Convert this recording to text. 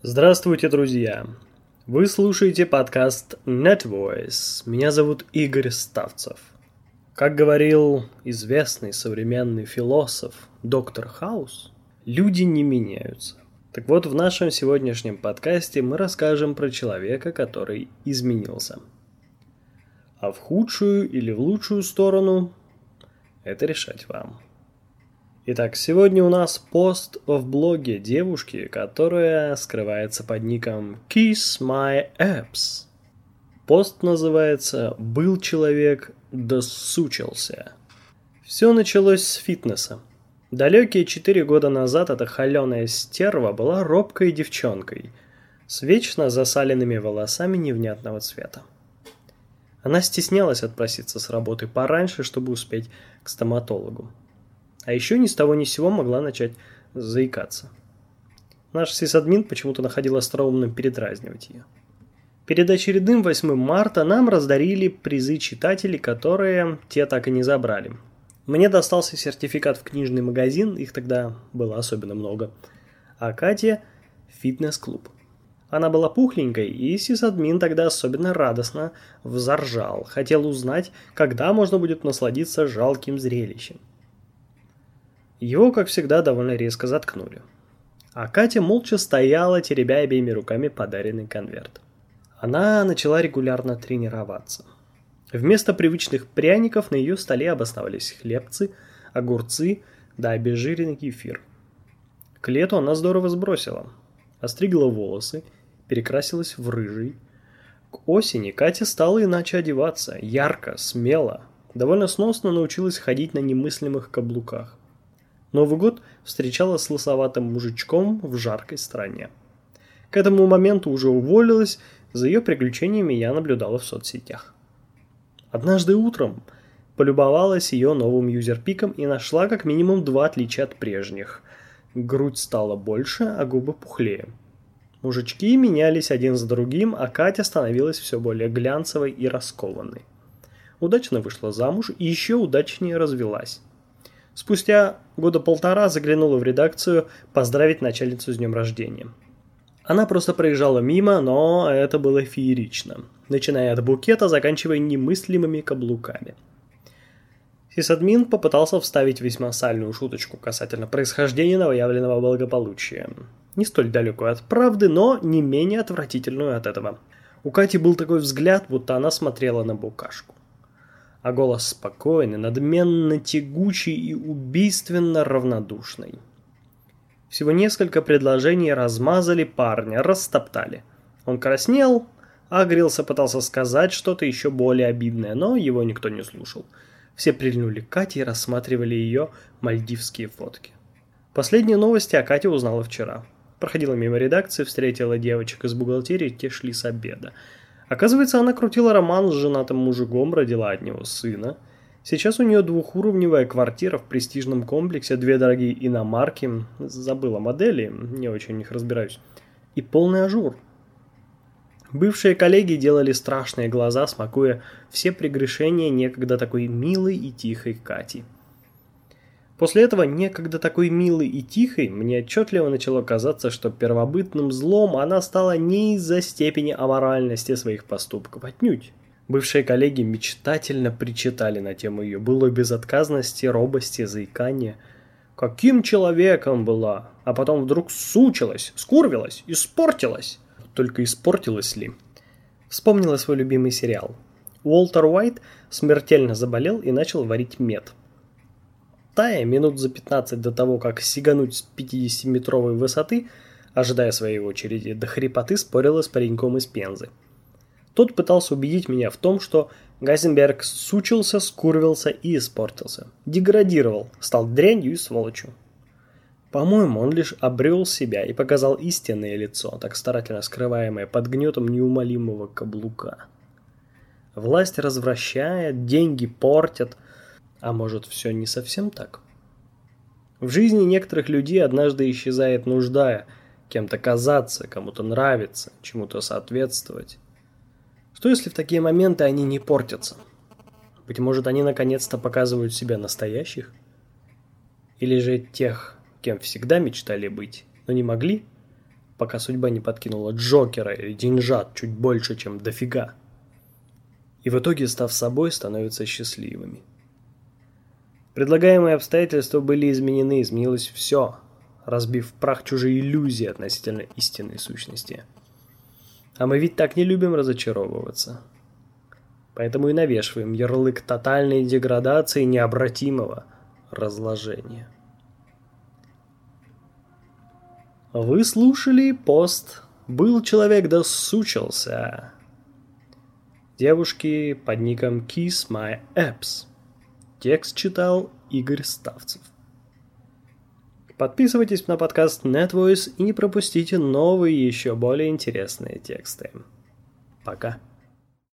Здравствуйте, друзья! Вы слушаете подкаст NetVoice. Меня зовут Игорь Ставцев. Как говорил известный современный философ доктор Хаус, люди не меняются. Так вот, в нашем сегодняшнем подкасте мы расскажем про человека, который изменился. А в худшую или в лучшую сторону – это решать вам. Итак, сегодня у нас пост в блоге девушки, которая скрывается под ником Kiss My Apps. Пост называется «Был человек, досучился». Все началось с фитнеса. Далекие четыре года назад эта холеная стерва была робкой девчонкой с вечно засаленными волосами невнятного цвета. Она стеснялась отпроситься с работы пораньше, чтобы успеть к стоматологу. А еще ни с того ни с сего могла начать заикаться. Наш сисадмин почему-то находил остроумным передразнивать ее. Перед очередным 8 марта нам раздарили призы читателей, которые те так и не забрали. Мне достался сертификат в книжный магазин, их тогда было особенно много. А Кате – фитнес-клуб. Она была пухленькой, и сисадмин тогда особенно радостно взоржал. Хотел узнать, когда можно будет насладиться жалким зрелищем. Его, как всегда, довольно резко заткнули. А Катя молча стояла, теребя обеими руками подаренный конверт. Она начала регулярно тренироваться. Вместо привычных пряников на ее столе обосновались хлебцы, огурцы да обезжиренный кефир. К лету она здорово сбросила. Остригла волосы, перекрасилась в рыжий. К осени Катя стала иначе одеваться, ярко, смело. Довольно сносно научилась ходить на немыслимых каблуках. Новый год встречала с лысоватым мужичком в жаркой стране. К этому моменту уже уволилась, за ее приключениями я наблюдала в соцсетях. Однажды утром полюбовалась ее новым юзерпиком и нашла как минимум два отличия от прежних. Грудь стала больше, а губы пухлее. Мужички менялись один за другим, а Катя становилась все более глянцевой и раскованной. Удачно вышла замуж и еще удачнее развелась. Спустя года полтора заглянула в редакцию поздравить начальницу с днем рождения. Она просто проезжала мимо, но это было феерично, начиная от букета, заканчивая немыслимыми каблуками. Сисадмин попытался вставить весьма сальную шуточку касательно происхождения новоявленного благополучия. Не столь далекую от правды, но не менее отвратительную от этого. У Кати был такой взгляд, будто она смотрела на букашку а голос спокойный, надменно тягучий и убийственно равнодушный. Всего несколько предложений размазали парня, растоптали. Он краснел, агрился, пытался сказать что-то еще более обидное, но его никто не слушал. Все прильнули к Кате и рассматривали ее мальдивские фотки. Последние новости о Кате узнала вчера. Проходила мимо редакции, встретила девочек из бухгалтерии, те шли с обеда. Оказывается, она крутила роман с женатым мужиком, родила от него сына. Сейчас у нее двухуровневая квартира в престижном комплексе, две дорогие иномарки, забыла модели, не очень в них разбираюсь, и полный ажур. Бывшие коллеги делали страшные глаза, смакуя все прегрешения некогда такой милой и тихой Кати – После этого, некогда такой милой и тихой, мне отчетливо начало казаться, что первобытным злом она стала не из-за степени аморальности своих поступков, отнюдь. Бывшие коллеги мечтательно причитали на тему ее былой безотказности, робости, заикания. Каким человеком была, а потом вдруг сучилась, скурвилась, испортилась. Только испортилась ли? Вспомнила свой любимый сериал. Уолтер Уайт смертельно заболел и начал варить мед – Тая минут за 15 до того, как сигануть с 50-метровой высоты, ожидая своей очереди, до хрипоты спорила с пареньком из Пензы. Тот пытался убедить меня в том, что Гайзенберг сучился, скурвился и испортился. Деградировал, стал дрянью и сволочью. По-моему, он лишь обрел себя и показал истинное лицо, так старательно скрываемое под гнетом неумолимого каблука. Власть развращает, деньги портят – а может, все не совсем так? В жизни некоторых людей однажды исчезает нужда кем-то казаться, кому-то нравиться, чему-то соответствовать. Что если в такие моменты они не портятся? Быть может, они наконец-то показывают себя настоящих? Или же тех, кем всегда мечтали быть, но не могли? пока судьба не подкинула Джокера или деньжат чуть больше, чем дофига. И в итоге, став собой, становятся счастливыми. Предлагаемые обстоятельства были изменены, изменилось все, разбив прах чужие иллюзии относительно истинной сущности. А мы ведь так не любим разочаровываться. Поэтому и навешиваем ярлык тотальной деградации необратимого разложения. Вы слушали пост «Был человек да сучился». Девушки под ником Kiss My Apps. Текст читал Игорь Ставцев. Подписывайтесь на подкаст NetVoice и не пропустите новые еще более интересные тексты. Пока.